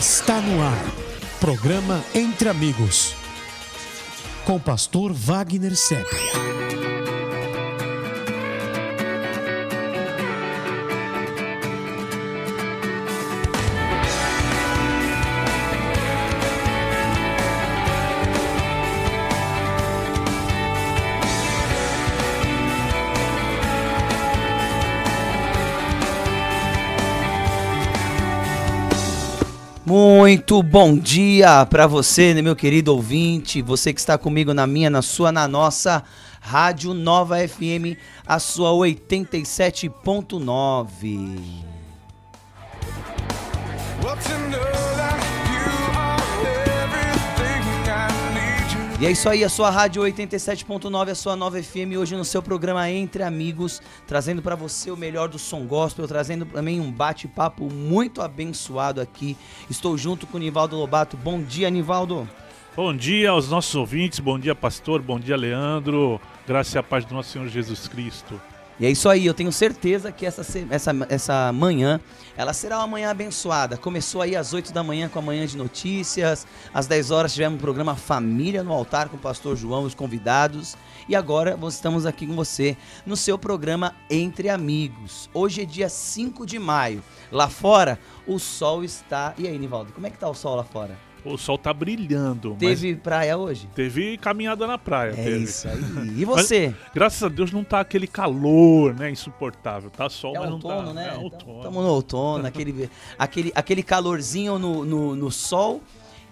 Está no ar. Programa Entre Amigos. Com o pastor Wagner Sepp. Muito bom dia para você, né, meu querido ouvinte, você que está comigo na minha, na sua, na nossa Rádio Nova FM, a sua 87.9. E é isso aí, a sua Rádio 87.9, a sua Nova FM, hoje no seu programa Entre Amigos, trazendo para você o melhor do som gospel, trazendo também um bate-papo muito abençoado aqui. Estou junto com o Nivaldo Lobato. Bom dia, Nivaldo. Bom dia aos nossos ouvintes, bom dia, pastor, bom dia, Leandro. Graças e a paz do nosso Senhor Jesus Cristo. E é isso aí, eu tenho certeza que essa, essa, essa manhã, ela será uma manhã abençoada. Começou aí às 8 da manhã com a manhã de notícias, às 10 horas tivemos um programa Família no Altar com o pastor João os convidados. E agora estamos aqui com você no seu programa Entre Amigos. Hoje é dia 5 de maio. Lá fora, o sol está... E aí, Nivaldo, como é que tá o sol lá fora? O sol tá brilhando. Teve praia hoje? Teve caminhada na praia. É teve. isso aí. E você? Mas, graças a Deus não tá aquele calor, né? Insuportável. Tá sol, é mas outono, não tá. né? É outono. Estamos no outono, aquele, aquele, aquele calorzinho no, no, no sol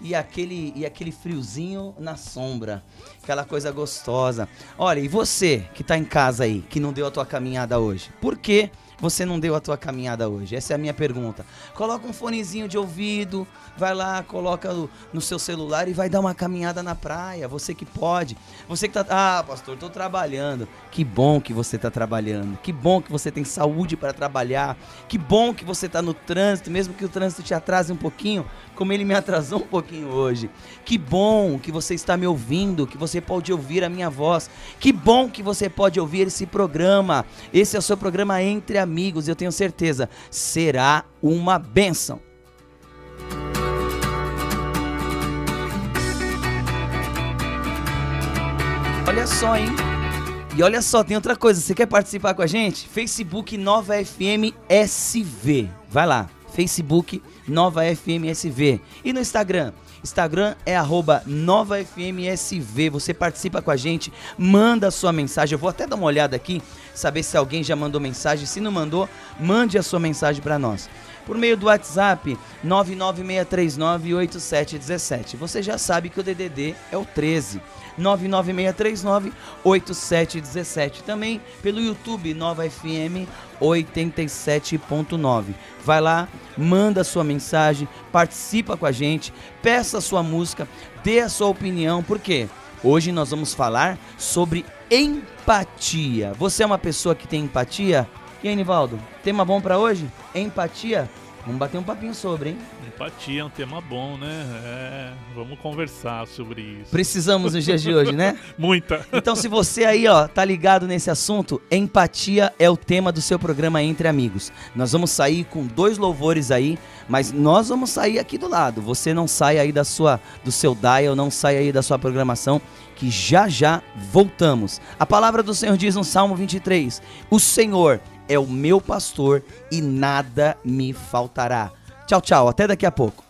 e aquele, e aquele friozinho na sombra. Aquela coisa gostosa. Olha, e você que tá em casa aí, que não deu a tua caminhada hoje? Por quê? Você não deu a tua caminhada hoje? Essa é a minha pergunta. Coloca um fonezinho de ouvido, vai lá, coloca no, seu celular e vai dar uma caminhada na praia. Você que pode. Você que tá. Ah, pastor, tô trabalhando. Que bom que você tá trabalhando. Que bom que você tem saúde para trabalhar. Que bom que você tá no trânsito, mesmo que o trânsito te atrase um pouquinho, como ele me atrasou um pouquinho hoje. Que bom que você está me ouvindo, que você pode ouvir a minha voz. Que bom que você pode ouvir esse programa. Esse é o seu programa Entre Amigos. Eu tenho certeza, será uma benção. Olha só, hein? E olha só, tem outra coisa. Você quer participar com a gente? Facebook Nova FM SV. Vai lá. Facebook Nova FM SV. E no Instagram? Instagram é NovaFMSV. Você participa com a gente, manda a sua mensagem. Eu vou até dar uma olhada aqui, saber se alguém já mandou mensagem. Se não mandou, mande a sua mensagem para nós. Por meio do WhatsApp 996398717. Você já sabe que o DDD é o 13. 996398717. Também pelo YouTube Nova FM 87.9. Vai lá, manda sua mensagem, participa com a gente, peça a sua música, dê a sua opinião, porque hoje nós vamos falar sobre empatia. Você é uma pessoa que tem empatia? E aí, Nivaldo, tema bom para hoje? Empatia? Vamos bater um papinho sobre, hein? Empatia é um tema bom, né? É, vamos conversar sobre isso. Precisamos nos dias de hoje, né? Muita. Então, se você aí, ó, tá ligado nesse assunto, empatia é o tema do seu programa Entre Amigos. Nós vamos sair com dois louvores aí, mas nós vamos sair aqui do lado. Você não sai aí da sua, do seu dial, não sai aí da sua programação, que já já voltamos. A palavra do Senhor diz no Salmo 23: O Senhor é o meu pastor e nada me faltará. Tchau, tchau. Até daqui a pouco.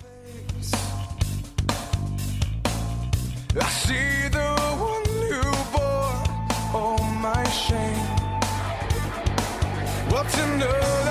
So why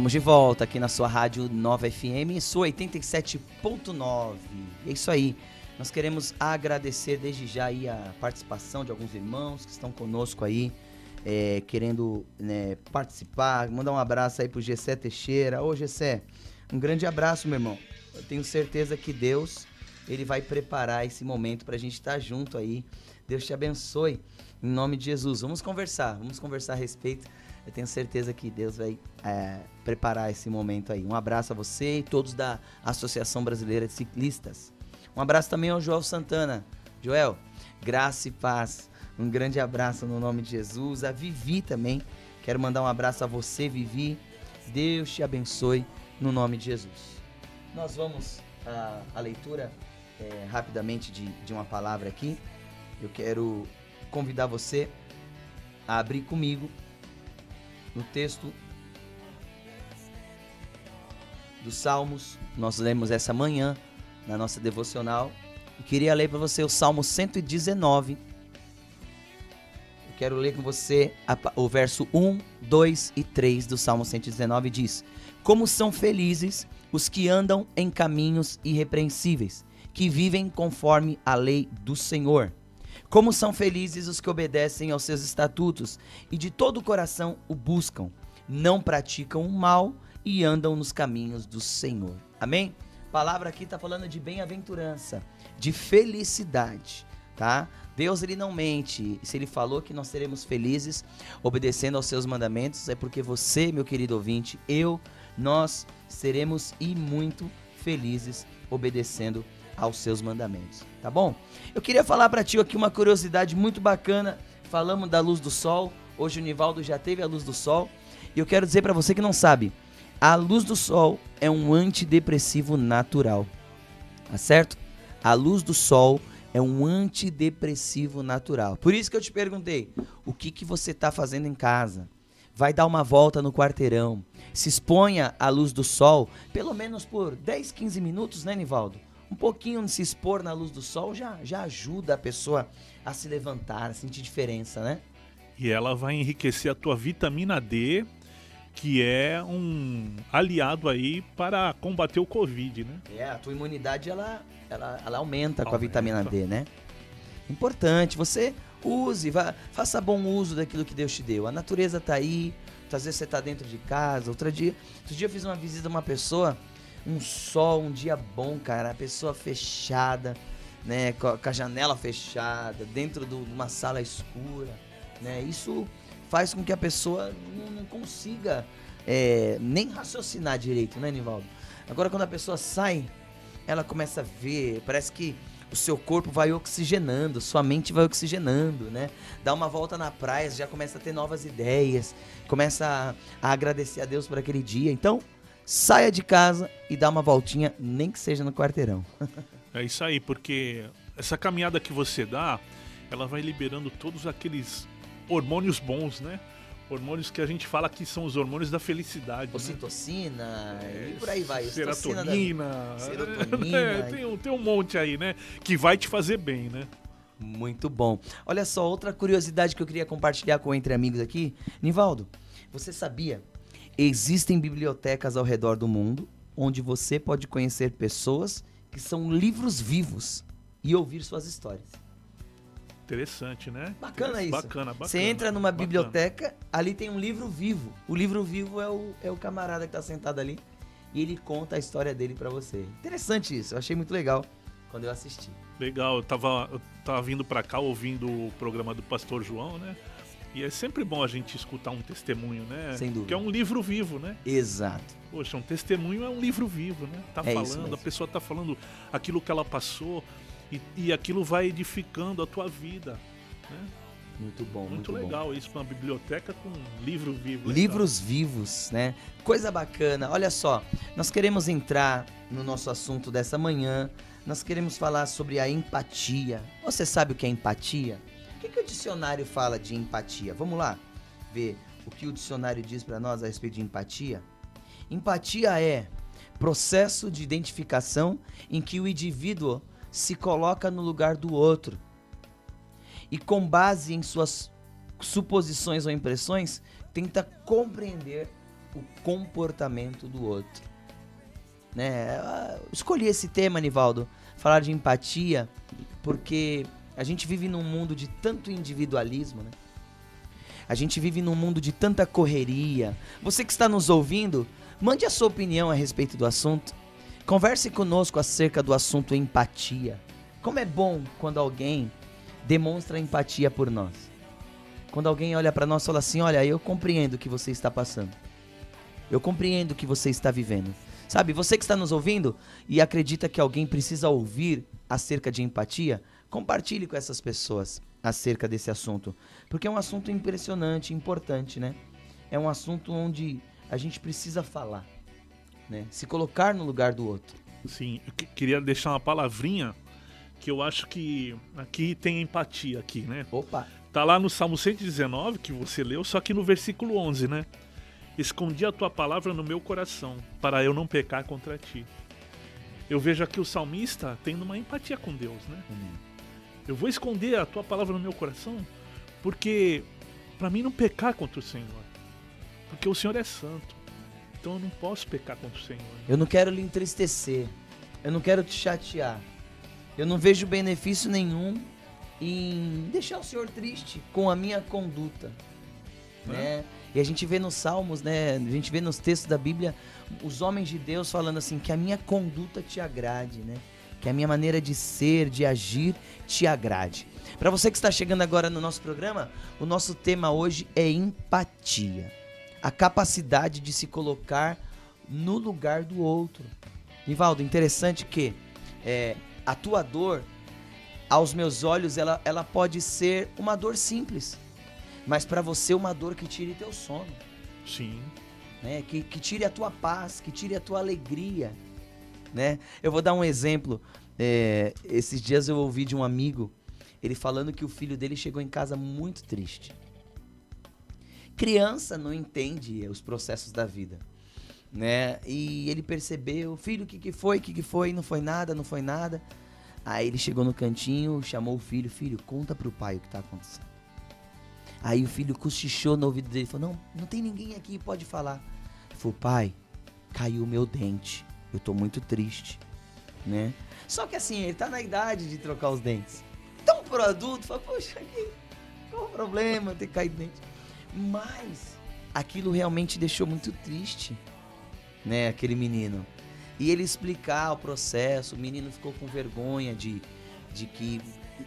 Estamos de volta aqui na sua rádio Nova FM, sua 87.9. É isso aí. Nós queremos agradecer desde já a participação de alguns irmãos que estão conosco aí, é, querendo né, participar. Mandar um abraço aí pro Gessé Teixeira. Ô Gessé, um grande abraço, meu irmão. Eu tenho certeza que Deus, ele vai preparar esse momento pra gente estar junto aí. Deus te abençoe. Em nome de Jesus. Vamos conversar, vamos conversar a respeito. Eu tenho certeza que Deus vai é, preparar esse momento aí. Um abraço a você e todos da Associação Brasileira de Ciclistas. Um abraço também ao Joel Santana. Joel, graça e paz. Um grande abraço no nome de Jesus. A Vivi também. Quero mandar um abraço a você, Vivi. Deus te abençoe no nome de Jesus. Nós vamos à, à leitura é, rapidamente de, de uma palavra aqui. Eu quero convidar você a abrir comigo no texto dos Salmos. Nós lemos essa manhã na nossa devocional. E queria ler para você o Salmo 119. Eu quero ler com você o verso 1, 2 e 3 do Salmo 119 diz: Como são felizes os que andam em caminhos irrepreensíveis, que vivem conforme a lei do Senhor. Como são felizes os que obedecem aos seus estatutos e de todo o coração o buscam, não praticam o mal e andam nos caminhos do Senhor. Amém? A palavra aqui está falando de bem-aventurança, de felicidade, tá? Deus ele não mente. Se ele falou que nós seremos felizes obedecendo aos seus mandamentos, é porque você, meu querido ouvinte, eu, nós seremos e muito felizes obedecendo aos seus mandamentos, tá bom? Eu queria falar para ti aqui uma curiosidade muito bacana. Falamos da luz do sol. Hoje o Nivaldo já teve a luz do sol. E eu quero dizer para você que não sabe, a luz do sol é um antidepressivo natural. Tá certo? A luz do sol é um antidepressivo natural. Por isso que eu te perguntei, o que que você tá fazendo em casa? Vai dar uma volta no quarteirão. Se exponha à luz do sol, pelo menos por 10, 15 minutos, né, Nivaldo? Um pouquinho se expor na luz do sol já, já ajuda a pessoa a se levantar, a sentir diferença, né? E ela vai enriquecer a tua vitamina D, que é um aliado aí para combater o Covid, né? É, a tua imunidade ela, ela, ela aumenta, com a Aumenta. vitamina D, né? Importante, você use, vá, faça bom uso daquilo que Deus te deu. A natureza tá aí, às vezes você tá dentro de casa, outro dia, outro dia eu fiz uma visita a uma pessoa, um sol, um dia bom, cara, a pessoa fechada, né, com a, janela fechada, dentro de uma sala escura, né? Isso faz com que a pessoa não, não consiga é, nem raciocinar direito, né, Nivaldo? Agora quando a pessoa sai ela começa a ver, parece que o seu corpo vai oxigenando, sua mente vai oxigenando, né? Dá uma volta na praia, já começa a ter novas ideias, começa a, a agradecer a Deus por aquele dia. Então, saia de casa e dá uma voltinha, nem que seja no quarteirão. É isso aí, porque essa caminhada que você dá, ela vai liberando todos aqueles hormônios bons, né? Hormônios que a gente fala que são os hormônios da felicidade. né? Ocitocina e por aí vai. Ocitocina da- Serotonina. Serotonina. É, tem, um, tem um monte aí, né? Que vai te fazer bem, né? Muito bom. Olha só, outra curiosidade que eu queria compartilhar com entre amigos aqui. Nivaldo, você sabia? Existem bibliotecas ao redor do mundo onde você pode conhecer pessoas que são livros vivos e ouvir suas histórias. Interessante, né? Bacana isso. Bacana, bacana. Você entra numa bacana. biblioteca, ali tem um livro vivo. O livro vivo é o, é o camarada que tá sentado ali e ele conta a história dele pra você. Interessante isso, eu achei muito legal quando eu assisti. Legal, eu tava, eu tava vindo pra cá ouvindo o programa do Pastor João, né? E é sempre bom a gente escutar um testemunho, né? Sem dúvida. Que é um livro vivo, né? Exato. Poxa, um testemunho é um livro vivo, né? Tá É falando, a pessoa tá falando aquilo que ela passou e, e aquilo vai edificando a tua vida. Né? Muito bom, Muito, muito, bom. legal isso, uma biblioteca com livro vivo. legal. Livros vivos, né? Coisa bacana. Olha só, nós queremos entrar no nosso assunto dessa manhã. Nós queremos falar sobre a empatia. Você sabe o que é empatia? O que, que o dicionário fala de empatia? Vamos lá ver o que o dicionário diz para nós a respeito de empatia. Empatia é processo de identificação em que o indivíduo se coloca no lugar do outro e com base em suas suposições ou impressões tenta compreender o comportamento do outro. Né? Eu escolhi esse tema, Nivaldo, falar de empatia, porque a gente vive num mundo de tanto individualismo, né? A gente vive num mundo de tanta correria. Você que está nos ouvindo, mande a sua opinião a respeito do assunto. Converse conosco acerca do assunto empatia. Como é bom quando alguém demonstra empatia por nós. Quando alguém olha para nós e fala assim: Olha, eu compreendo o que você está passando. Eu compreendo o que você está vivendo. Sabe, você que está nos ouvindo e acredita que alguém precisa ouvir acerca de empatia, compartilhe com essas pessoas acerca desse assunto. Porque é um assunto impressionante, importante, né? É um assunto onde a gente precisa falar, né? Se colocar no lugar do outro. Sim, eu que- queria deixar uma palavrinha que eu acho que aqui tem empatia aqui, né? Opa, Tá lá no Salmo 119 que você leu, só que no versículo 11, né? Escondi a tua palavra no meu coração, para eu não pecar contra ti. Eu vejo aqui o salmista tendo uma empatia com Deus, né? Eu vou esconder a tua palavra no meu coração, porque para mim não pecar contra o Senhor. Porque o Senhor é santo. Então eu não posso pecar contra o Senhor. eu não quero lhe entristecer. Eu não quero te chatear. Eu não vejo benefício nenhum em deixar o Senhor triste com a minha conduta. Né? E a gente vê nos salmos, né? A gente vê nos textos da Bíblia os homens de Deus falando assim que a minha conduta te agrade, né? Que a minha maneira de ser, de agir te agrade. Para você que está chegando agora no nosso programa, o nosso tema hoje é empatia. A capacidade de se colocar no lugar do outro. Nivaldo, interessante que é, a tua dor, aos meus olhos, ela, ela pode ser uma dor simples, mas para você uma dor que tire teu sono, Sim. né? Que, que tire a tua paz, que tire a tua alegria, né? Eu vou dar um exemplo. É, esses dias eu ouvi de um amigo, ele falando que o filho dele chegou em casa muito triste. Criança não entende os processos da vida, né? E ele percebeu, filho, o que, que foi? O que, que foi? Não foi nada, não foi nada. Aí ele chegou no cantinho, chamou o filho, filho, conta pro pai o que tá acontecendo. Aí o filho cochichou no ouvido dele, falou, não, não tem ninguém aqui, pode falar. Ele falou, pai, caiu meu dente, eu tô muito triste, né? Só que assim, ele tá na idade de trocar os dentes. Então pro adulto, fala, poxa, que, qual o problema ter caído dente? Mas aquilo realmente deixou muito triste, né, aquele menino. E ele explicar o processo, o menino ficou com vergonha de, de que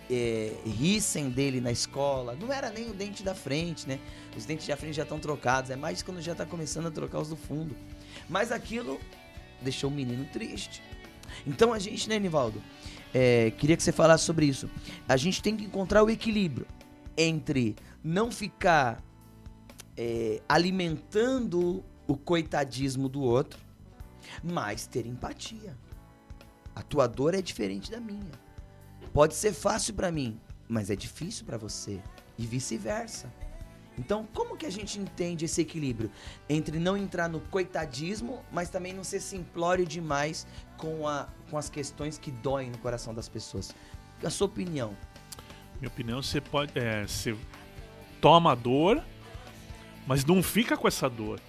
é, rissem dele na escola. Não era nem o dente da frente, né? Os dentes da frente já estão trocados, é mais quando já tá começando a trocar os do fundo. Mas aquilo deixou o menino triste. Então a gente, né, Nivaldo? É, queria que você falasse sobre isso. A gente tem que encontrar o equilíbrio entre não ficar é, alimentando o coitadismo do outro, mas ter empatia. A tua dor é diferente da minha. Pode ser fácil pra mim, mas é difícil pra você e vice-versa. Então, como que a gente entende esse equilíbrio entre não entrar no coitadismo, mas também não ser simplório demais com, a, com as questões que doem no coração das pessoas? A sua opinião? Minha opinião, você pode. É, você toma a dor, mas não fica com essa dor.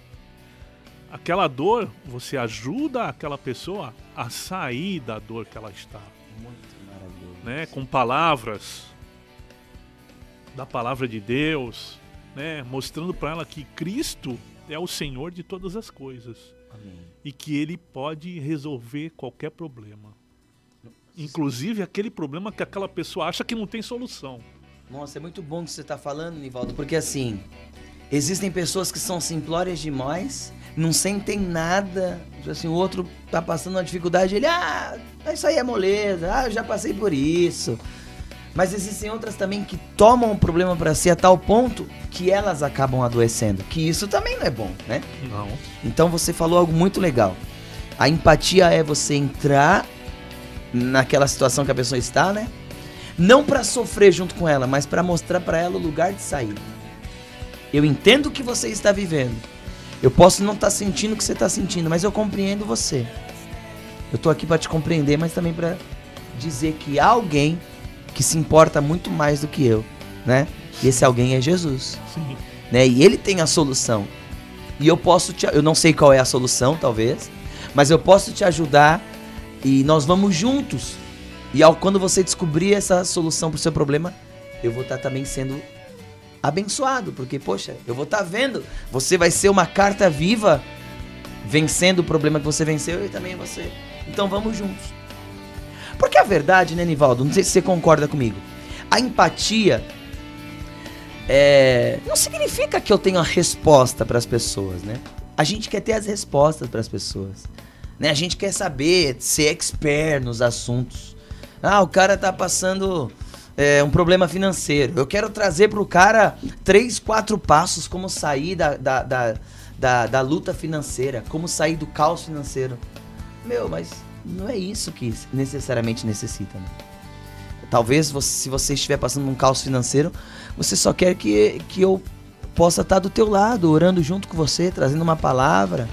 Aquela dor, você ajuda aquela pessoa a sair da dor que ela está, Muito maravilhoso. né? Com palavras da palavra de Deus, né? Mostrando para ela que Cristo é o Senhor de todas as coisas Amém. e que ele pode resolver qualquer problema. Inclusive aquele problema que aquela pessoa acha que não tem solução. Nossa, é muito bom que você tá falando, Nivaldo, porque assim, existem pessoas que são simplórias demais, não sentem nada, assim, o outro tá passando uma dificuldade, ele, ah, isso aí é moleza, ah, eu já passei por isso. Mas existem outras também que tomam o problema pra si a tal ponto que elas acabam adoecendo, que isso também não é bom, né? Não. Então você falou algo muito legal. A empatia é você entrar naquela situação que a pessoa está, né? Não pra sofrer junto com ela, mas pra mostrar pra ela o lugar de saída. Eu entendo o que você está vivendo. Eu posso não estar sentindo o que você está sentindo, mas eu compreendo você. Eu tô aqui pra te compreender, mas também pra dizer que alguém que se importa muito mais do que eu, né? E esse alguém é Jesus Sim. né? E ele tem a solução. E eu posso te. Eu não sei qual é a solução, talvez. Mas eu posso te ajudar. E nós vamos juntos. E ao, quando você descobrir essa solução pro seu problema, eu vou estar também sendo abençoado. Porque, poxa, eu vou estar vendo. Você vai ser uma carta viva vencendo o problema que você venceu e também você. Então vamos juntos. Porque a verdade, né, Nivaldo? Não sei se você concorda comigo. A empatia é, não significa que eu tenho a resposta para as pessoas, né? A gente quer ter as respostas para as pessoas. Né? A gente quer saber, ser expert nos assuntos. Ah, o cara tá passando é, um problema financeiro. Eu quero trazer pro cara três, quatro passos como sair da, da, da, da, da luta financeira, como sair do caos financeiro. Meu, mas não é isso que necessariamente necessita, né? Talvez você- se você estiver passando um caos financeiro, você só quer que, que eu possa estar do teu lado, orando junto com você, trazendo uma palavra,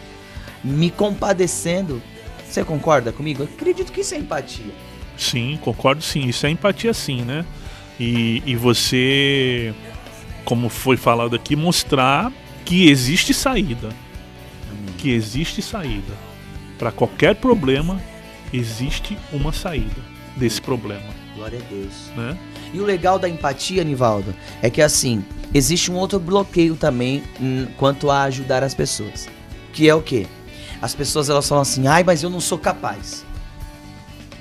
me compadecendo. Você concorda comigo? Eu acredito que isso é empatia. Sim, concordo sim. Isso é empatia sim, né? E, e você, como foi falado aqui, mostrar que existe saída. Que existe saída. Para qualquer problema, existe uma saída desse problema, Glória a Deus. né? E o legal da empatia, Nivaldo, é que assim, existe um outro bloqueio também hum, quanto a ajudar as pessoas. Que é o quê? As pessoas elas falam assim, ai, mas eu não sou capaz.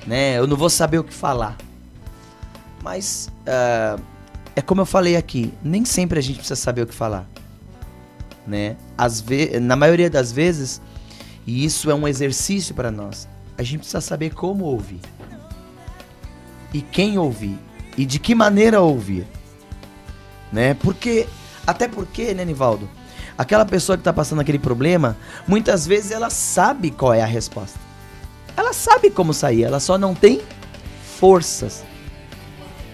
Né? Eu não vou saber o que falar. Mas ah, é como eu falei aqui, nem sempre a gente precisa saber o que falar. Né? Às ve na maioria das vezes, e isso é um exercício para nós, a gente precisa saber como ouvir. E quem ouvir e de que maneira ouvir. Né? Porque, até porque, né, Nivaldo? Aquela pessoa que tá passando aquele problema, muitas vezes ela sabe qual é a resposta. Ela sabe como sair, ela só não tem forças.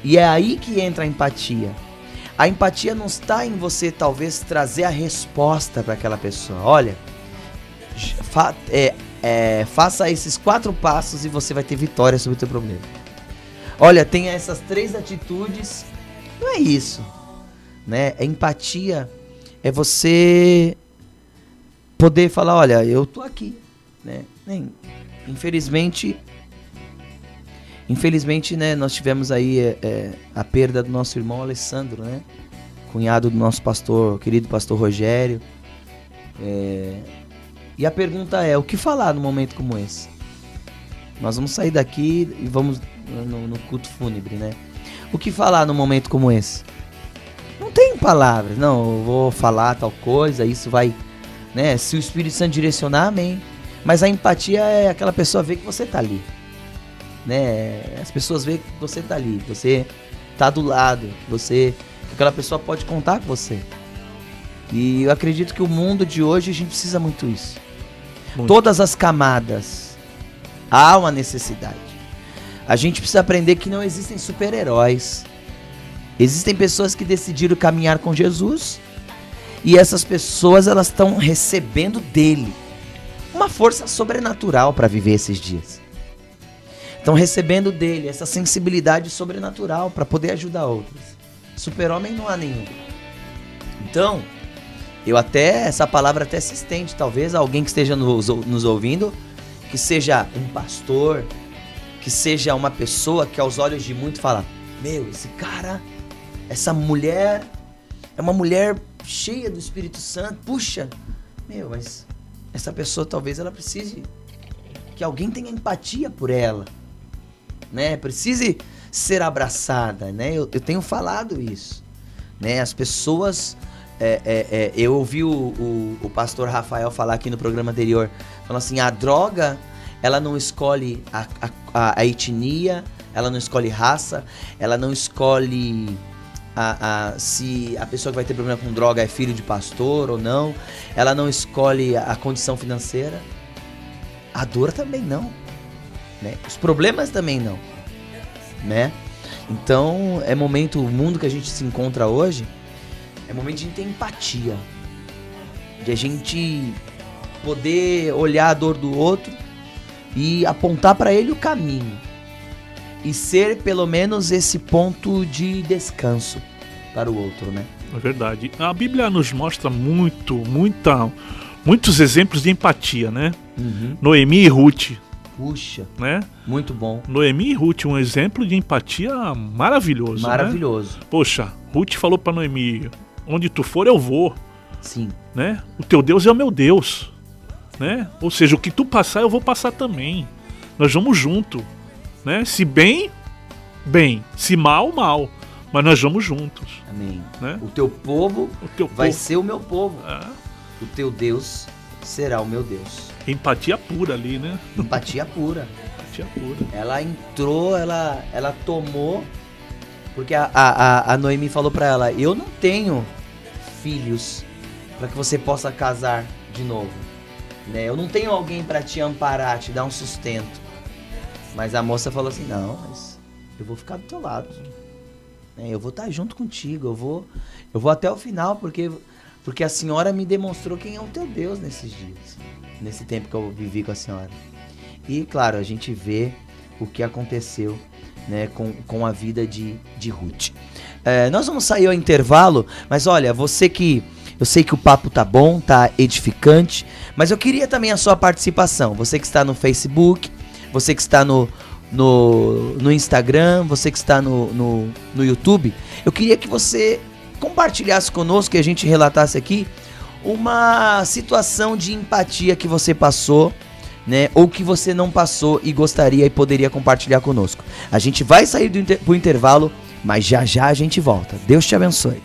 E é aí que entra a empatia. A empatia não está em você talvez trazer a resposta para aquela pessoa. Olha, é, é, faça esses quatro passos e você vai ter vitória sobre o teu problema. Olha, tenha essas três atitudes. Não é isso, né? É empatia é você poder falar, olha, eu tô aqui, né? Nem, infelizmente, infelizmente, né? Nós tivemos aí é, é, a perda do nosso irmão Alessandro, né? Cunhado do nosso pastor, querido pastor Rogério. É, e a pergunta é, o que falar num momento como esse? Nós vamos sair daqui e vamos no, no culto fúnebre, né? O que falar num momento como esse? Não tem palavras, não, eu vou falar tal coisa, isso vai, né? Se o Espírito Santo direcionar, amém. Mas a empatia é aquela pessoa ver que você tá ali, né? As pessoas veem que você tá ali, você tá do lado, você, que aquela pessoa pode contar com você. E eu acredito que o mundo de hoje a gente precisa muito isso. Muito. Todas as camadas há uma necessidade. A gente precisa aprender que não existem super-heróis. Existem pessoas que decidiram caminhar com Jesus e essas pessoas elas estão recebendo dele uma força sobrenatural para viver esses dias. Estão recebendo dele essa sensibilidade sobrenatural para poder ajudar outros. Super-homem não há nenhum. Então, eu até essa palavra até se estende, talvez a alguém que esteja nos, nos ouvindo, que seja um pastor, que seja uma pessoa que aos olhos de muito fala: "Meu, esse cara, essa mulher é uma mulher cheia do Espírito Santo. Puxa, meu, mas essa pessoa talvez ela precise que alguém tenha empatia por ela, né? Precise ser abraçada, né? Eu, eu tenho falado isso, né? As pessoas, é, é, é, eu ouvi o, o, o pastor Rafael falar aqui no programa anterior, falando assim, a droga, ela não escolhe a, a, a- etnia, ela não escolhe raça, ela não escolhe a, a- se a pessoa que vai ter problema com droga é filho de pastor ou não, ela não escolhe a, a condição financeira, a dor também não, né? Os problemas também não, né? Então é momento, o mundo que a gente se encontra hoje, é momento de a gente ter empatia, de a gente poder olhar a dor do outro e apontar para ele o caminho e ser pelo menos esse ponto de descanso para o outro, né? É verdade. A Bíblia nos mostra muito, muita, muitos exemplos de empatia, né? Uhum. Noemi e Ruth, Puxa, né? muito bom. Noemi e Ruth, um exemplo de empatia maravilhoso. né? Maravilhoso. Poxa, Ruth falou pra Noemi: onde tu for, eu vou, Sim. né? O teu Deus é o meu Deus, né? Ou seja, o que tu passar, eu vou passar também. Nós vamos junto, né? Se bem, bem. Se mal, mal. Mas nós vamos juntos, Amém. né? O teu povo O teu vai povo- ser o meu povo. Ah, O teu Deus será o meu Deus. empatia pura ali, né? Empatia pura. Empatia pura. Ela entrou, ela, ela tomou. Porque a, a, a- a Noemi falou pra ela: Eu não tenho filhos pra que você possa casar de novo. Né? Eu não tenho alguém pra te amparar, te dar um sustento. Mas a moça falou assim: Não, mas eu vou ficar do teu lado. né? Eu vou estar junto contigo. Eu vou, eu vou até o final, porque, porque a senhora me demonstrou quem é o teu Deus nesses dias. Nesse tempo que eu vivi com a senhora. E claro, a gente vê o que aconteceu né, com, com a vida de, de Ruth. É, nós vamos sair ao intervalo, mas olha, você que. Eu sei que o papo tá bom, tá edificante, mas eu queria também a sua participação. Você que está no Facebook, você que está no, no, no Instagram, você que está no, no, no YouTube, eu queria que você compartilhasse conosco, que a gente relatasse aqui uma situação de empatia que você passou, né? Ou que você não passou e gostaria e poderia compartilhar conosco. A gente vai sair do inter pro intervalo, mas já já a gente volta. Deus te abençoe.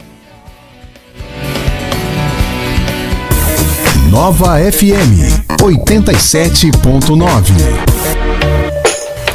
Nova FM 87.9.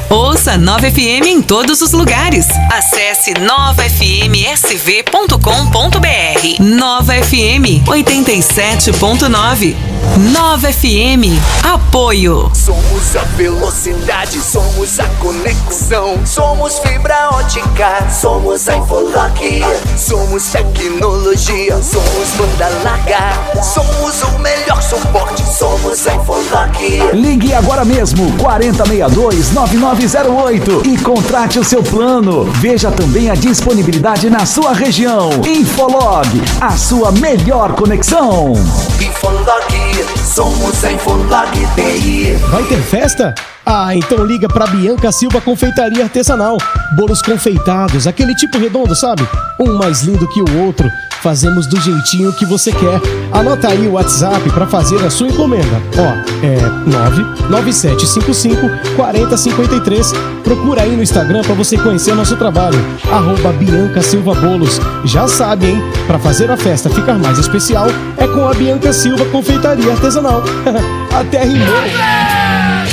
Ouça Nova FM em todos os lugares. Acesse novafmsv.com.br. Nova FM 87.9. Nova FM. Apoio. Somos a velocidade, somos a conexão. Somos fibra ótica, somos a Infolock. Somos tecnologia, somos banda larga. Somos o melhor suporte, somos a Infolock. Ligue agora mesmo 4062-9908 e contrate o seu plano. Veja também a disponibilidade na sua região. Infolog, a sua melhor conexão. Infolock, somos a Infolock TI. Vai ter festa? Ah, então liga pra Bianca Silva Confeitaria Artesanal. Bolos confeitados, aquele tipo redondo, sabe? Um mais lindo que o outro. Fazemos do jeitinho que você quer. Anota aí o WhatsApp pra fazer a sua encomenda. Ó, é 99755 4053. Procura aí no Instagram pra você conhecer nosso trabalho. Arroba Bianca Silva Bolos. Já sabe, hein? Pra fazer a festa ficar mais especial, é com a Bianca Silva Confeitaria Artesanal. Até rimou.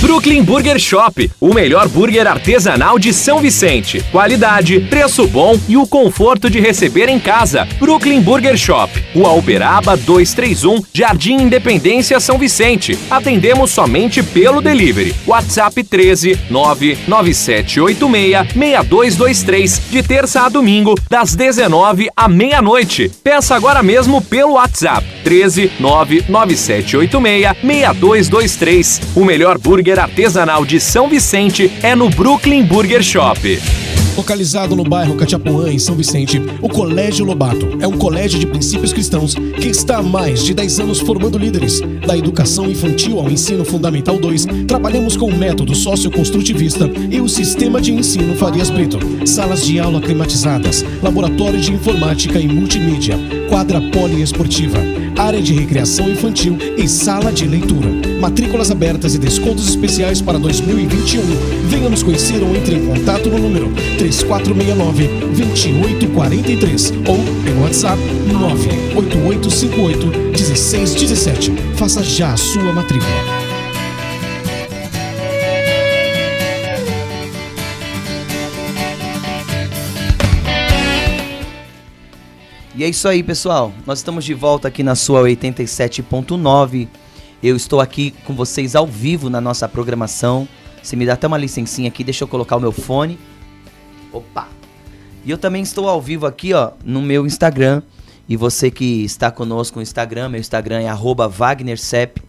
Brooklyn Burger Shop, o melhor burger artesanal de São Vicente. Qualidade, preço bom e o conforto de receber em casa. Brooklyn Burger Shop, Rua Uberaba 231, Jardim Independência, São Vicente. Atendemos somente pelo delivery. WhatsApp 13 99786 6223, de terça a domingo, das 19 à meia-noite. Peça agora mesmo pelo WhatsApp 13 99786 6223. O melhor burger artesanal de São Vicente é no Brooklyn Burger Shop. Localizado no bairro Catiapuã, em São Vicente, o Colégio Lobato é um colégio de princípios cristãos que está há mais de 10 anos formando líderes. Da educação infantil ao ensino fundamental 2, trabalhamos com o método socioconstrutivista e o sistema de ensino Farias Brito. Salas de aula climatizadas, laboratório de informática e multimídia, quadra poliesportiva, área de recreação infantil e sala de leitura. Matrículas abertas e descontos especiais para 2021. Venha nos conhecer ou entre em contato no número 3469-2843 ou pelo WhatsApp 98858-1617. Faça já a sua matrícula. E é isso aí, pessoal. Nós estamos de volta aqui na sua 87.9. Eu estou aqui com vocês ao vivo na nossa programação. Você me dá até uma licencinha aqui, deixa eu colocar o meu fone. Opa! E eu também estou ao vivo aqui, ó, no meu Instagram. E você que está conosco no Instagram, meu Instagram é WagnerCep.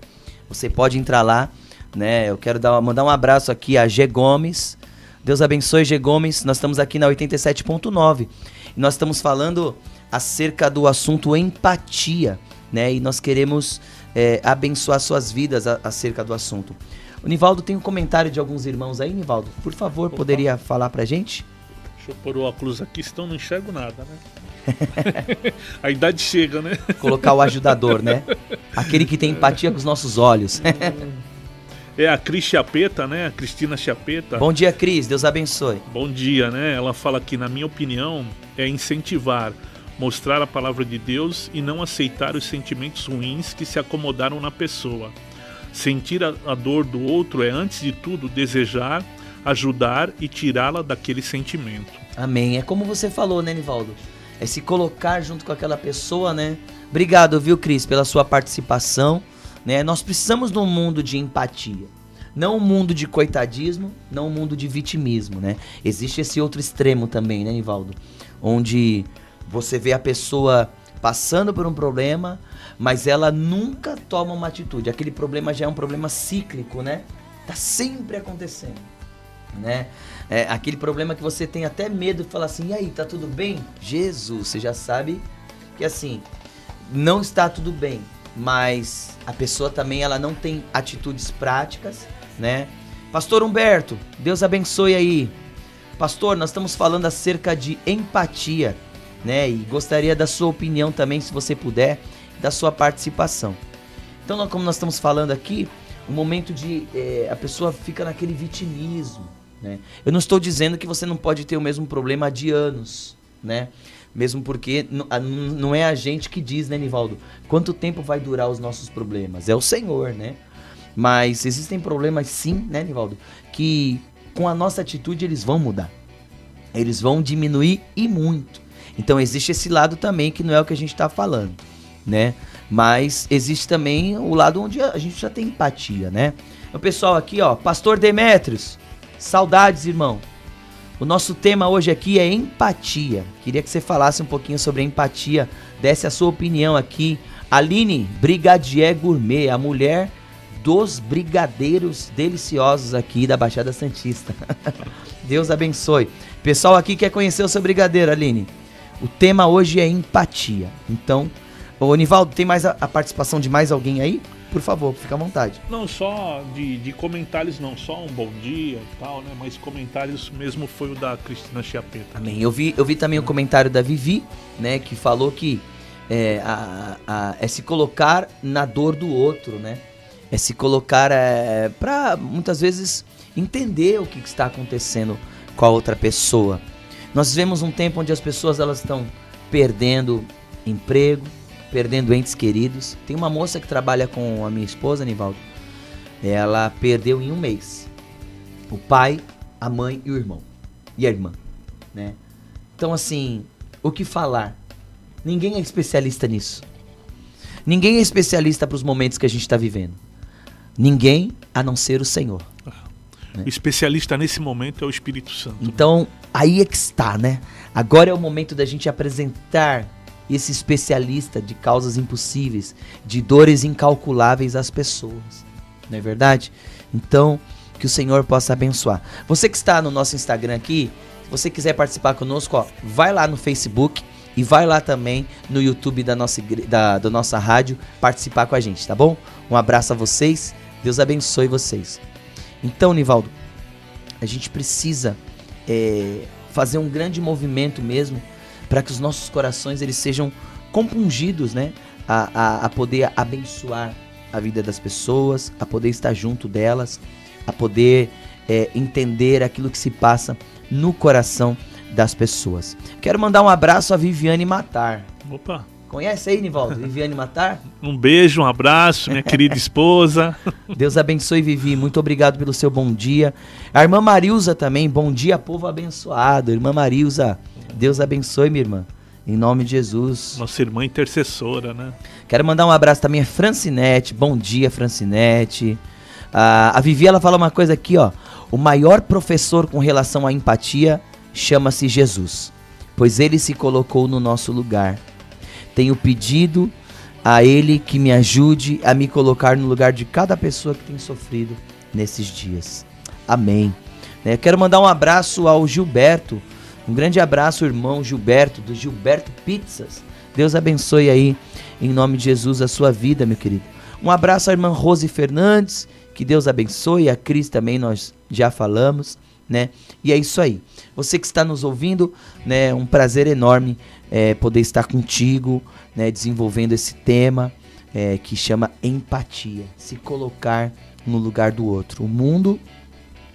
Você pode entrar lá, né? Eu quero dar, mandar um abraço aqui a G Gomes. Deus abençoe, G Gomes. Nós estamos aqui na 87.9. E nós estamos falando acerca do assunto empatia, né? E nós queremos é, abençoar suas vidas a- acerca do assunto. O Nivaldo tem um comentário de alguns irmãos aí, Nivaldo. Por favor, poderia falar pra gente? Deixa eu pôr o óculos aqui, senão não enxergo nada, né? a idade chega, né? Colocar o ajudador, né? Aquele que tem empatia com os nossos olhos. É a Cris Chapeta, né? A Cristina Chapeta. Bom dia, Cris. Deus abençoe. Bom dia, né? Ela fala que, na minha opinião, é incentivar, mostrar a palavra de Deus e não aceitar os sentimentos ruins que se acomodaram na pessoa. Sentir a, dor do outro é, antes de tudo, desejar, ajudar e tirá-la daquele sentimento. Amém. É como você falou, né, Nivaldo? É se colocar junto com aquela pessoa, né? Obrigado, viu, Cris, pela sua participação. Né? Nós precisamos de um mundo de empatia. Não um mundo de coitadismo, não um mundo de vitimismo, né? Existe esse outro extremo também, né, Nivaldo? Onde você vê a pessoa passando por um problema, mas ela nunca toma uma atitude. Aquele problema já é um problema cíclico, né? Tá sempre acontecendo né? É, aquele problema que você tem até medo de falar assim, e aí, tá tudo bem? Jesus, você já sabe que assim, não está tudo bem, mas a pessoa também ela não tem atitudes práticas, né? Pastor Humberto, Deus abençoe aí. Pastor, nós estamos falando acerca de empatia, né? E gostaria da sua opinião também, se você puder, da sua participação. Então, como nós estamos falando aqui, um momento de eh, a pessoa fica naquele vitimismo, né? Eu não estou dizendo que você não pode ter o mesmo problema de anos, né? Mesmo porque não é a gente que diz, né, Nivaldo? Quanto tempo vai durar os nossos problemas? É o Senhor, né? Mas existem problemas sim, né, Nivaldo? Que com a nossa atitude eles vão mudar. Eles vão diminuir e muito. Então existe esse lado também que não é o que a gente está falando, né? Mas existe também o lado onde a gente já tem empatia, né? O pessoal aqui, ó, Pastor Demétrios, saudades, irmão. O nosso tema hoje aqui é empatia. Queria que você falasse um pouquinho sobre empatia, desse a sua opinião aqui. Aline Brigadier Gourmet, a mulher dos brigadeiros deliciosos aqui da Baixada Santista. Deus abençoe. Pessoal aqui quer conhecer o seu brigadeiro, Aline. O tema hoje é empatia. Então, ô Nivaldo, tem mais a, a participação de mais alguém aí? Por favor, fica à vontade. Não só de, de comentários, não, só um bom dia e tal, né? Mas comentários mesmo foi o da Cristina Chiapeta. Amém. Eu vi, eu vi também o comentário da Vivi, né, que falou que é, a- a- é se colocar na dor do outro, né? É se colocar é, para muitas vezes entender o que que está acontecendo com a outra pessoa. Nós vivemos um tempo onde as pessoas elas estão perdendo emprego, perdendo entes queridos. Tem uma moça que trabalha com a minha esposa, Nivaldo. Ela perdeu em um mês o pai, a mãe e o irmão. E a irmã, né? Então, assim, o que falar? Ninguém é especialista nisso. Ninguém é especialista para os momentos que a gente está vivendo. Ninguém a não ser o Senhor. O especialista nesse momento é o Espírito Santo. Então, aí é que está, né? Agora é o momento da gente apresentar esse especialista de causas impossíveis, de dores incalculáveis às pessoas. Não é verdade? Então, que o Senhor possa abençoar. Você que está no nosso Instagram aqui, se você quiser participar conosco, ó, vai lá no Facebook e vai lá também no YouTube da nossa, da, da nossa rádio participar com a gente, tá bom? Um abraço a vocês, Deus abençoe vocês. Então, Nivaldo, a gente precisa é, fazer um grande movimento mesmo para que os nossos corações eles sejam compungidos, né? A, a, a poder abençoar a vida das pessoas, a poder estar junto delas, a poder é, entender aquilo que se passa no coração das pessoas. Quero mandar um abraço a Viviane Matar. Opa! Conhece aí, Nivaldo? Viviane Matar? Um beijo, um abraço, minha querida esposa. Deus abençoe, Vivi. Muito obrigado pelo seu bom dia. A irmã Marilza também. Bom dia, povo abençoado. Irmã Marilza, Deus abençoe, minha irmã. Em nome de Jesus. Nossa irmã intercessora, né? Quero mandar um abraço também a Francinete. Bom dia, Francinete. Ah, a Vivi, ela fala uma coisa aqui, ó. O maior professor com relação à empatia chama-se Jesus, pois ele se colocou no nosso lugar. Tenho pedido a ele que me ajude a me colocar no lugar de cada pessoa que tem sofrido nesses dias. Amém. Né, Quero mandar um abraço ao Gilberto, Um grande abraço, irmão Gilberto, do Gilberto Pizzas. Deus abençoe aí, em nome de Jesus, a sua vida, meu querido. Um abraço à irmã Rose Fernandes, que Deus abençoe. A Cris também nós já falamos, né? E é isso aí. Você que está nos ouvindo, né? Um prazer enorme é, poder estar contigo, né? Desenvolvendo esse tema é, que chama empatia, se colocar no lugar do outro. O mundo,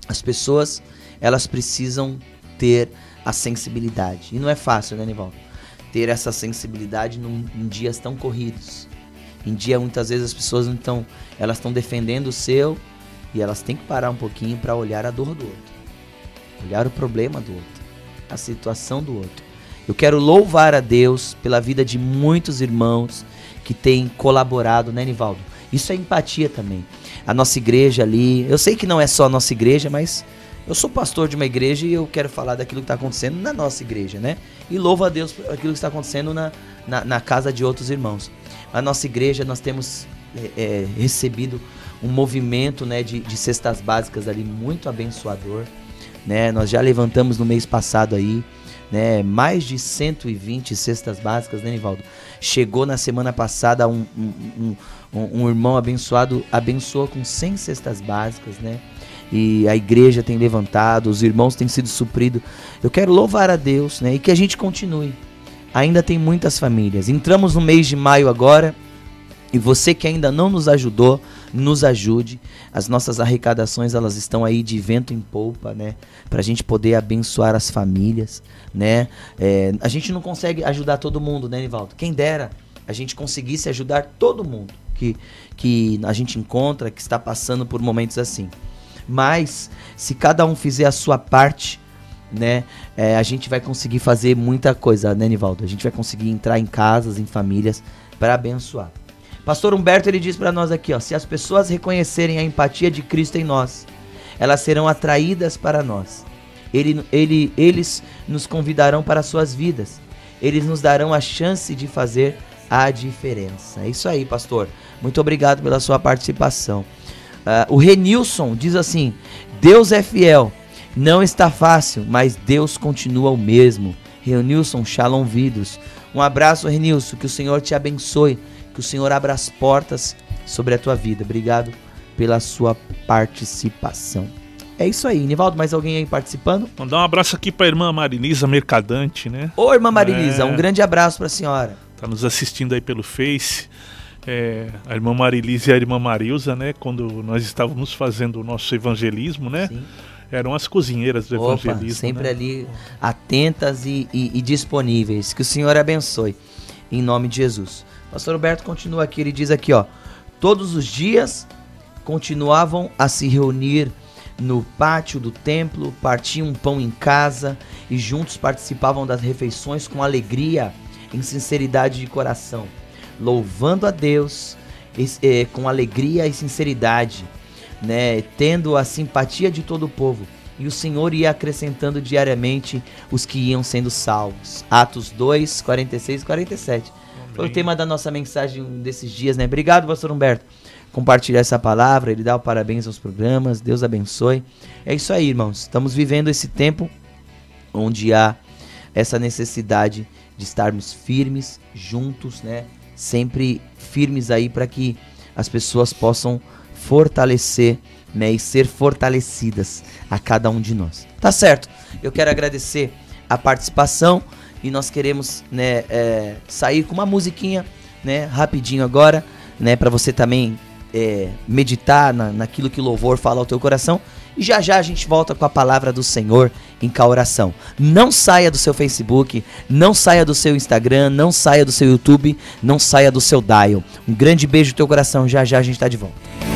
as pessoas, elas precisam ter a sensibilidade. E não é fácil, né, Nivaldo? Ter essa sensibilidade num- em dias tão corridos. Em dia, muitas vezes, as pessoas estão. Elas estão defendendo o seu e elas têm que parar um pouquinho para olhar a dor do outro. Olhar o problema do outro. A situação do outro. Eu quero louvar a Deus pela vida de muitos irmãos que têm colaborado, né, Nivaldo? Isso é empatia também. A nossa igreja ali, eu sei que não é só a nossa igreja, mas eu sou pastor de uma igreja e eu quero falar daquilo que está acontecendo na nossa igreja, né? E louvo a Deus por aquilo que está acontecendo na, na, na casa de outros irmãos. A nossa igreja, nós temos é, é, recebido um movimento né, de, de cestas básicas ali muito abençoador. Né? Nós já levantamos no mês passado aí né, mais de 120 cestas básicas, né, Nivaldo? Chegou na semana passada um, um, um- um- irmão abençoado, abençoou com 100 cestas básicas, né? E a igreja tem levantado, os irmãos têm sido supridos. Eu quero louvar a Deus, né? E que a gente continue. Ainda tem muitas famílias. Entramos no mês de maio agora. E você que ainda não nos ajudou, nos ajude. As nossas arrecadações elas estão aí de vento em polpa, né? Pra gente poder abençoar as famílias, né? É, a gente não consegue ajudar todo mundo, né, Nivaldo? Quem dera a gente conseguisse ajudar todo mundo que, que a gente encontra, que está passando por momentos assim. Mas se cada um fizer a sua parte, né, é, a gente vai conseguir fazer muita coisa, né, Nivaldo? A gente vai conseguir entrar em casas, em famílias para abençoar. Pastor Humberto ele diz para nós aqui, ó, se as pessoas reconhecerem a empatia de Cristo em nós, elas serão atraídas para nós. Ele, ele, eles nos convidarão para suas vidas. Eles nos darão a chance de fazer a diferença. É isso aí, pastor. Muito obrigado pela sua participação. Ah, o Renilson diz assim: Deus é fiel. Não está fácil, mas Deus continua o mesmo. Renilson Shalom Vidros. Um abraço, Renilson. Que o Senhor te abençoe. Que o Senhor abra as portas sobre a tua vida. Obrigado pela sua participação. É isso aí. Nivaldo, mais alguém aí participando? Mandar um abraço aqui pra irmã Marinisa Mercadante, né? Ô, irmã Marilisa, É. um grande abraço pra senhora. Tá nos assistindo aí pelo Face. É, a irmã Marilisa e a irmã Marilza, né? Quando nós estávamos fazendo o nosso evangelismo, né? Eram as cozinheiras do Opa, evangelismo. sempre né? ali atentas e, e- e disponíveis. Que o Senhor abençoe. Em nome de Jesus. Pastor Roberto continua aqui, ele diz aqui, ó. Todos os dias continuavam a se reunir no pátio do templo, partiam um pão em casa e juntos participavam das refeições com alegria, em sinceridade de coração, louvando a Deus eh, com alegria e sinceridade, né, tendo a simpatia de todo o povo. E o Senhor ia acrescentando diariamente os que iam sendo salvos. Atos 2, 46 e 47. Foi o tema da nossa mensagem desses dias, né? Obrigado, pastor Humberto. Compartilhar essa palavra, ele dá o parabéns aos programas, Deus abençoe. É isso aí, irmãos. Estamos vivendo esse tempo onde há essa necessidade de estarmos firmes, juntos, né? Sempre firmes aí para que as pessoas possam fortalecer, né, e ser fortalecidas a cada um de nós. Tá certo? Eu quero agradecer a participação e nós queremos, né, é, sair com uma musiquinha, né, rapidinho agora, né, para você também é, meditar na, naquilo que o louvor fala ao teu coração. E já já a gente volta com a palavra do Senhor em oração. Não saia do seu Facebook, não saia do seu Instagram, não saia do seu YouTube, não saia do seu dial. Um grande beijo no teu coração. Já já a gente tá de volta.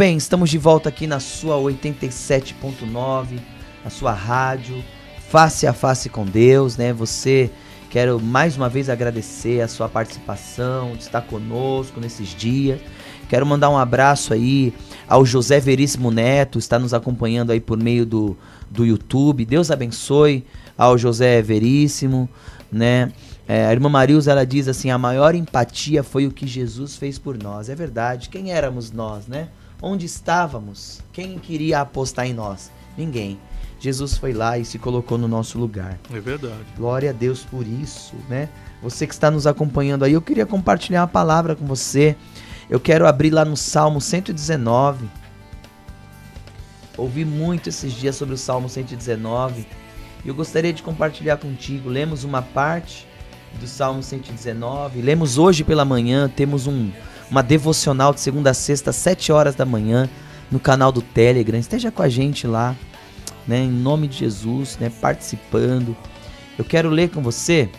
Bem, estamos de volta aqui na sua 87.9, na sua rádio, face a face com Deus, né? Você quero mais uma vez agradecer a sua participação, de estar conosco nesses dias. Quero mandar um abraço aí ao José Veríssimo Neto, está nos acompanhando aí por meio do, do YouTube. Deus abençoe ao José Veríssimo, né? É, a irmã Marilza, ela diz assim, a maior empatia foi o que Jesus fez por nós. É verdade. Quem éramos nós, né? Onde estávamos? Quem queria apostar em nós? Ninguém. Jesus foi lá e se colocou no nosso lugar. É verdade. Glória a Deus por isso, né? Você que está nos acompanhando aí, eu queria compartilhar uma palavra com você. Eu quero abrir lá no Salmo 119. Ouvi muito esses dias sobre o Salmo 119 e eu gostaria de compartilhar contigo. Lemos uma parte do Salmo 119, lemos hoje pela manhã, temos um, uma devocional de segunda a sexta, às 7 horas da manhã, no canal do Telegram. Esteja com a gente lá, né, em nome de Jesus, né, participando. Eu quero ler com você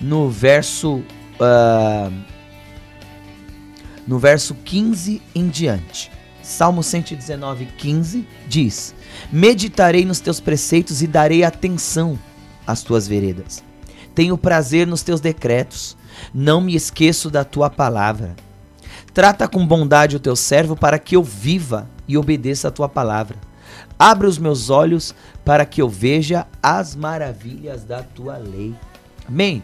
no verso ah, no verso 15 em diante. Salmo 119, 15 diz: Meditarei nos teus preceitos e darei atenção às tuas veredas. Tenho prazer nos teus decretos, não me esqueço da tua palavra. Trata com bondade o teu servo para que eu viva e obedeça a tua palavra. Abre os meus olhos para que eu veja as maravilhas da tua lei. Amém?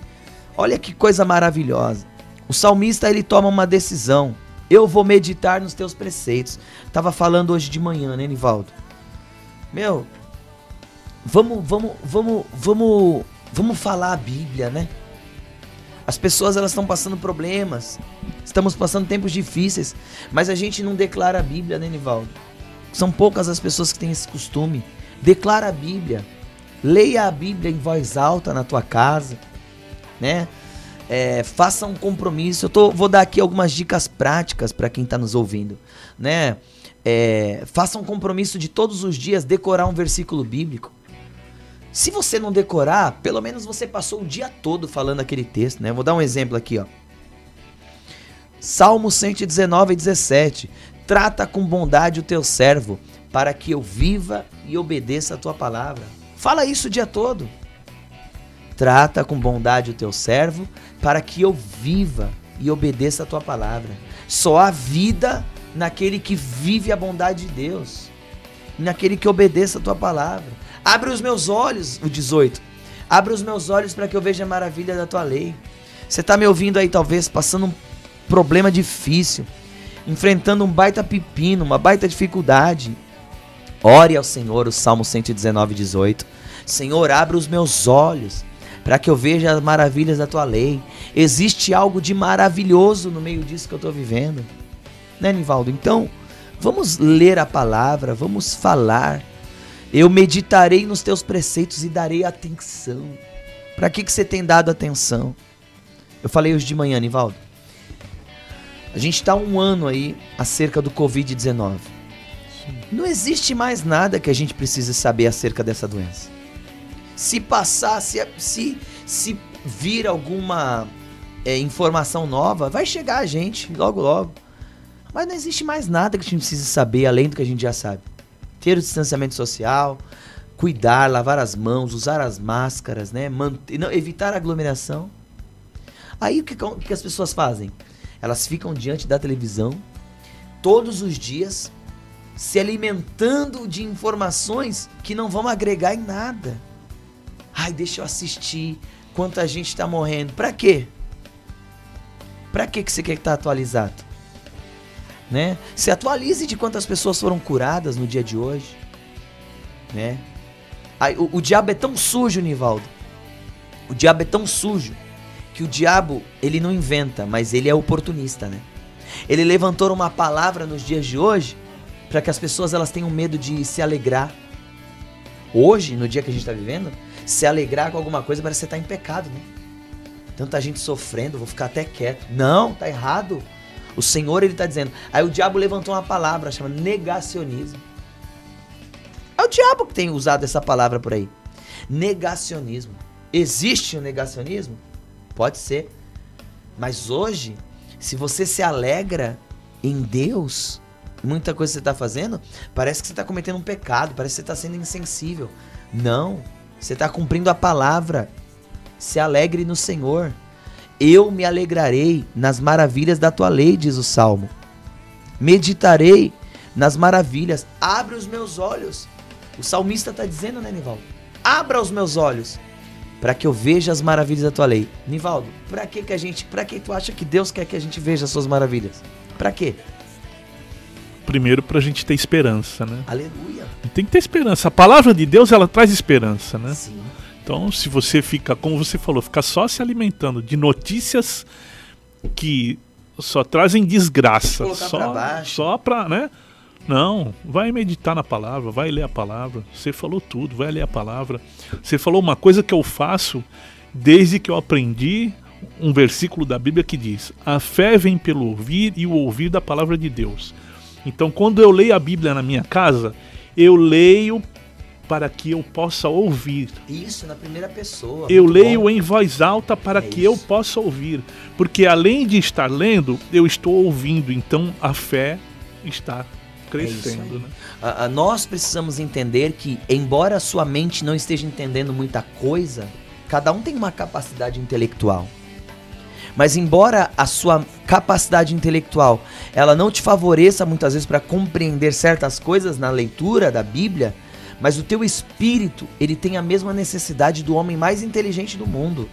Olha que coisa maravilhosa. O salmista ele toma uma decisão. Eu vou meditar nos teus preceitos. Tava falando hoje de manhã, né, Nivaldo? Meu, vamos, vamos, vamos, vamos, vamos falar a Bíblia, né? As pessoas elas estão passando problemas. Estamos passando tempos difíceis, mas a gente não declara a Bíblia, né, Nivaldo? São poucas as pessoas que têm esse costume. Declara a Bíblia. Leia a Bíblia em voz alta na tua casa, né? É, faça um compromisso. Eu tô, vou dar aqui algumas dicas práticas para quem está nos ouvindo, né? É, faça um compromisso de todos os dias decorar um versículo bíblico. Se você não decorar, pelo menos você passou o dia todo falando aquele texto, né? Vou dar um exemplo aqui, ó. Salmo 119, 17. Trata com bondade o teu servo, para que eu viva e obedeça a tua palavra. Fala isso o dia todo. Trata com bondade o teu servo, para que eu viva e obedeça a tua palavra. Só há vida naquele que vive a bondade de Deus, naquele que obedeça a tua palavra. Abre os meus olhos, o 18. Abre os meus olhos para que eu veja a maravilha da tua lei. Você está me ouvindo aí, talvez, passando um problema difícil, enfrentando um baita pepino, uma baita dificuldade. Ore ao Senhor, o Salmo 119, 18. Senhor, abre os meus olhos para que eu veja as maravilhas da tua lei. Existe algo de maravilhoso no meio disso que eu estou vivendo. Né, Nivaldo? Então, vamos ler a palavra, vamos falar. Eu meditarei nos teus preceitos e darei atenção. Para que, que você tem dado atenção? Eu falei hoje de manhã, Nivaldo. A gente está um ano aí acerca do Covid-19. Não existe mais nada que a gente precise saber acerca dessa doença. Se passar, se, se, se vir alguma é, informação nova, vai chegar a gente logo logo. Mas não existe mais nada que a gente precise saber além do que a gente já sabe. Ter o distanciamento social, cuidar, lavar as mãos, usar as máscaras, né? Manter, não, evitar aglomeração. Aí o que, o que as pessoas fazem? Elas ficam diante da televisão todos os dias se alimentando de informações que não vão agregar em nada. Ai, deixa eu assistir quanta gente tá morrendo. Pra quê? Pra quê que você quer estar atualizado? Né? Se atualize de quantas pessoas foram curadas no dia de hoje. Né? Ai, o, o diabo é tão sujo, Nivaldo. O diabo é tão sujo que o diabo, ele não inventa, mas ele é oportunista, né? Ele levantou uma palavra nos dias de hoje para que as pessoas elas tenham medo de se alegrar. Hoje, no dia que a gente está vivendo, se alegrar com alguma coisa parece que você tá em pecado, né? Tanta gente sofrendo, vou ficar até quieto. Não, tá errado. O Senhor, ele tá dizendo. Aí o diabo levantou uma palavra, chama negacionismo. É o diabo que tem usado essa palavra por aí. Negacionismo. Existe o negacionismo? Pode ser. Mas hoje, se você se alegra em Deus, muita coisa que você está fazendo, parece que você está cometendo um pecado, parece que você está sendo insensível. Não. Você está cumprindo a palavra. Se alegre no Senhor. Eu me alegrarei nas maravilhas da tua lei, diz o salmo. Meditarei nas maravilhas. Abre os meus olhos. O salmista está dizendo, né, Nivaldo? Abra os meus olhos. Para que eu veja as maravilhas da tua lei. Nivaldo, para que que a gente, para que tu acha que Deus quer que a gente veja as suas maravilhas? Para quê? Primeiro pra gente ter esperança, né? Aleluia. Tem que ter esperança. A palavra de Deus, ela traz esperança, né? Sim. Então, se você fica, como você falou, ficar só se alimentando de notícias que só trazem desgraça, só pra baixo. só pra, né? Não, vai meditar na palavra, vai ler a palavra. Você falou tudo, vai ler a palavra. Você falou uma coisa que eu faço desde que eu aprendi um versículo da Bíblia que diz: A fé vem pelo ouvir e o ouvir da palavra de Deus. Então, quando eu leio a Bíblia na minha casa, eu leio para que eu possa ouvir. Isso na primeira pessoa. Eu leio bom. em voz alta para É que eu isso. possa ouvir. Porque além de estar lendo, eu estou ouvindo. Então a fé está crescendo. aí. né? Ah, ah, nós precisamos entender que, embora a sua mente não esteja entendendo muita coisa, cada um tem uma capacidade intelectual. Mas embora a sua capacidade intelectual ela não te favoreça muitas vezes para compreender certas coisas na leitura da Bíblia, mas o teu espírito ele tem a mesma necessidade do homem mais inteligente do mundo.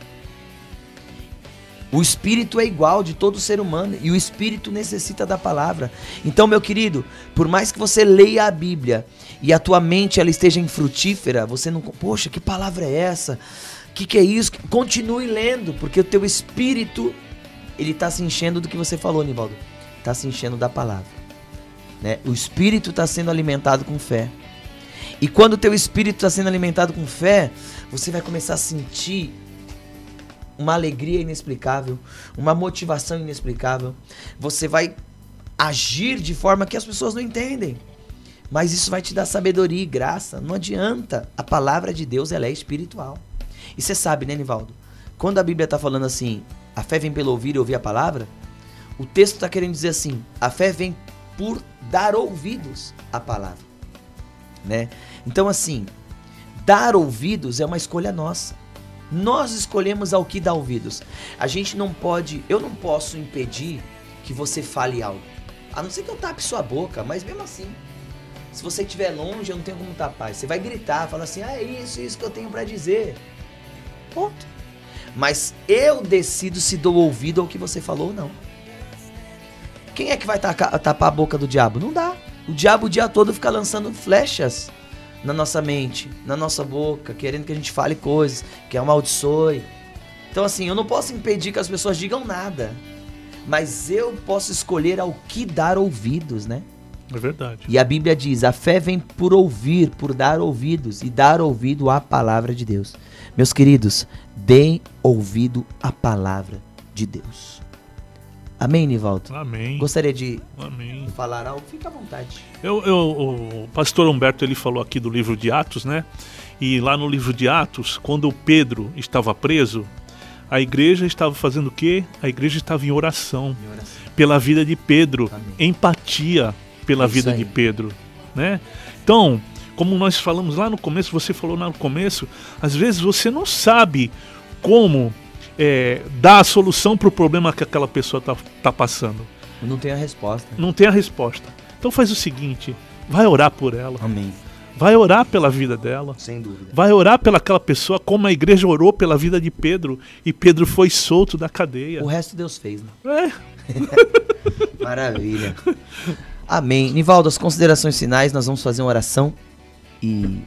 O espírito é igual de todo ser humano e o espírito necessita da palavra. Então, meu querido, por mais que você leia a Bíblia e a tua mente ela esteja infrutífera, você não, poxa, que palavra é essa? Que que é isso? Continue lendo, porque o teu espírito ele tá se enchendo do que você falou, Nivaldo. Tá se enchendo da palavra, né? O espírito está sendo alimentado com fé. E quando o teu espírito está sendo alimentado com fé, você vai começar a sentir uma alegria inexplicável, uma motivação inexplicável. Você vai agir de forma que as pessoas não entendem. Mas isso vai te dar sabedoria e graça. Não adianta. A palavra de Deus ela é espiritual. E você sabe, né, Nivaldo? Quando a Bíblia está falando assim, a fé vem pelo ouvir e ouvir a palavra, o texto está querendo dizer assim, a fé vem por dar ouvidos à palavra, né? Então assim, dar ouvidos é uma escolha nossa. Nós escolhemos ao que dar ouvidos. A gente não pode, eu não posso impedir que você fale algo. A não ser que eu tape sua boca, mas mesmo assim, se você estiver longe, eu não tenho como tapar. Você vai gritar, falar assim: "Ah, é isso, isso que eu tenho pra dizer". Ponto. Mas eu decido se dou ouvido ao que você falou ou não. Quem é que vai tapar a boca do diabo? Não dá. O diabo o dia todo fica lançando flechas na nossa mente, na nossa boca, querendo que a gente fale coisas, que amaldiçoe. Então, assim, eu não posso impedir que as pessoas digam nada. Mas eu posso escolher ao que dar ouvidos, né? É verdade. E a Bíblia diz: a fé vem por ouvir, por dar ouvidos, e dar ouvido à palavra de Deus. Meus queridos, deem ouvido à palavra de Deus. Amém, Nivaldo? Amém. Gostaria de Amém. falar algo? Fica à vontade. Eu, eu- o pastor Humberto ele falou aqui do livro de Atos, né? E lá no livro de Atos, quando o Pedro estava preso, a igreja estava fazendo o quê? A igreja estava em oração pela vida de Pedro, Amém. empatia pela É vida aí. de Pedro, né? Então, como nós falamos lá no começo, você falou lá no começo, às vezes você não sabe como é, dar a solução para o problema que aquela pessoa está tá passando. Não tenho a resposta. Não tem a resposta. Então faz o seguinte, vai orar por ela. Amém. Vai orar pela vida dela. Sem dúvida. Vai orar pelaquela pessoa como a igreja orou pela vida de Pedro e Pedro foi solto da cadeia. O resto Deus fez, né? É, Maravilha. Amém. Nivaldo, as considerações finais, nós vamos fazer uma oração e.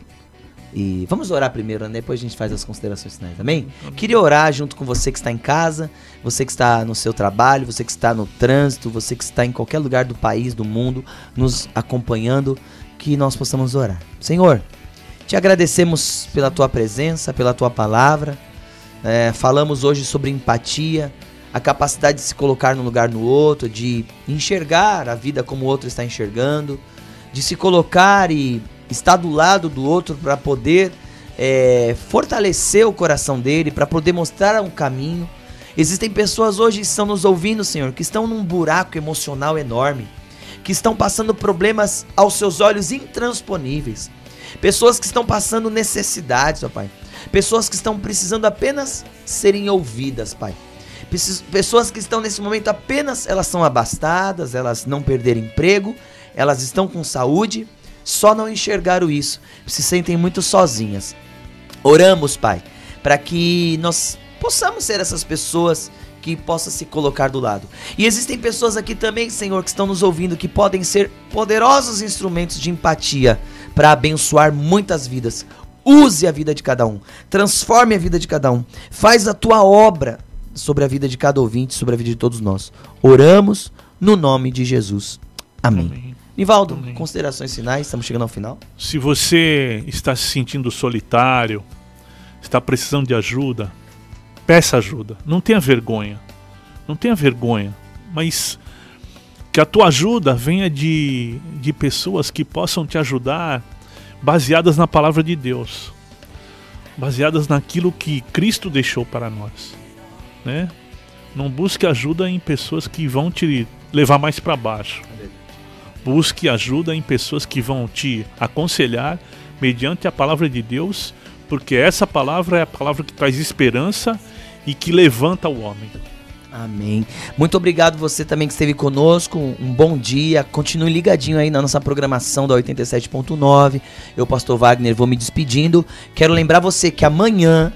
E vamos orar primeiro, né? depois a gente faz as considerações finais, amém? Queria orar junto com você que está em casa, você que está no seu trabalho, você que está no trânsito, você que está em qualquer lugar do país, do mundo, nos acompanhando, que nós possamos orar. Senhor, te agradecemos pela tua presença, pela tua palavra. É, falamos hoje sobre empatia, a capacidade de se colocar no lugar no outro, de enxergar a vida como o outro está enxergando, de se colocar e estar do lado do outro para poder é, fortalecer o coração dele, para poder mostrar um caminho. Existem pessoas hoje que estão nos ouvindo, Senhor, que estão num buraco emocional enorme, que estão passando problemas aos seus olhos intransponíveis. Pessoas que estão passando necessidades, ó Pai. Pessoas que estão precisando apenas serem ouvidas, Pai. Pessoas que estão nesse momento apenas, elas são abastadas, elas não perderam emprego, elas estão com saúde, só não enxergaram isso, se sentem muito sozinhas. Oramos, Pai, para que nós possamos ser essas pessoas que possa se colocar do lado. E existem pessoas aqui também, Senhor, que estão nos ouvindo, que podem ser poderosos instrumentos de empatia para abençoar muitas vidas. Use a vida de cada um, transforme a vida de cada um, faz a tua obra sobre a vida de cada ouvinte, sobre a vida de todos nós. Oramos no nome de Jesus. Amém. Amém. Nivaldo, Amém. considerações finais, estamos chegando ao final. Se você está se sentindo solitário, está precisando de ajuda, peça ajuda. Não tenha vergonha. Não tenha vergonha. Mas que a tua ajuda venha de, de pessoas que possam te ajudar baseadas na palavra de Deus. Baseadas naquilo que Cristo deixou para nós. Né? Não busque ajuda em pessoas que vão te levar mais para baixo. Busque ajuda em pessoas que vão te aconselhar mediante a palavra de Deus, porque essa palavra é a palavra que traz esperança e que levanta o homem. Amém. Muito obrigado você também que esteve conosco. Um bom dia. Continue ligadinho aí na nossa programação da 87.9. Eu, pastor Wagner, vou me despedindo. Quero lembrar você que amanhã,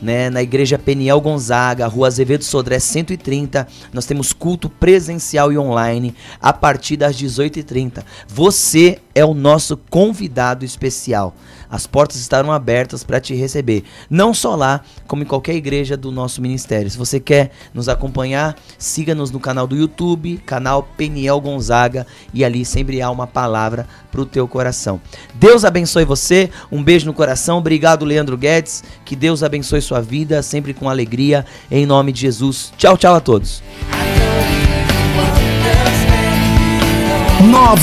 né, na Igreja Peniel Gonzaga, Rua Azevedo Sodré 130, nós temos culto presencial e online a partir das 18h30. Você é o nosso convidado especial. As portas estarão abertas para te receber. Não só lá, como em qualquer igreja do nosso ministério. Se você quer nos acompanhar, siga-nos no canal do YouTube, canal Peniel Gonzaga, e ali sempre há uma palavra para o teu coração. Deus abençoe você, um beijo no coração. Obrigado, Leandro Guedes. Que Deus abençoe sua vida, sempre com alegria, em nome de Jesus. Tchau, tchau a todos. Nova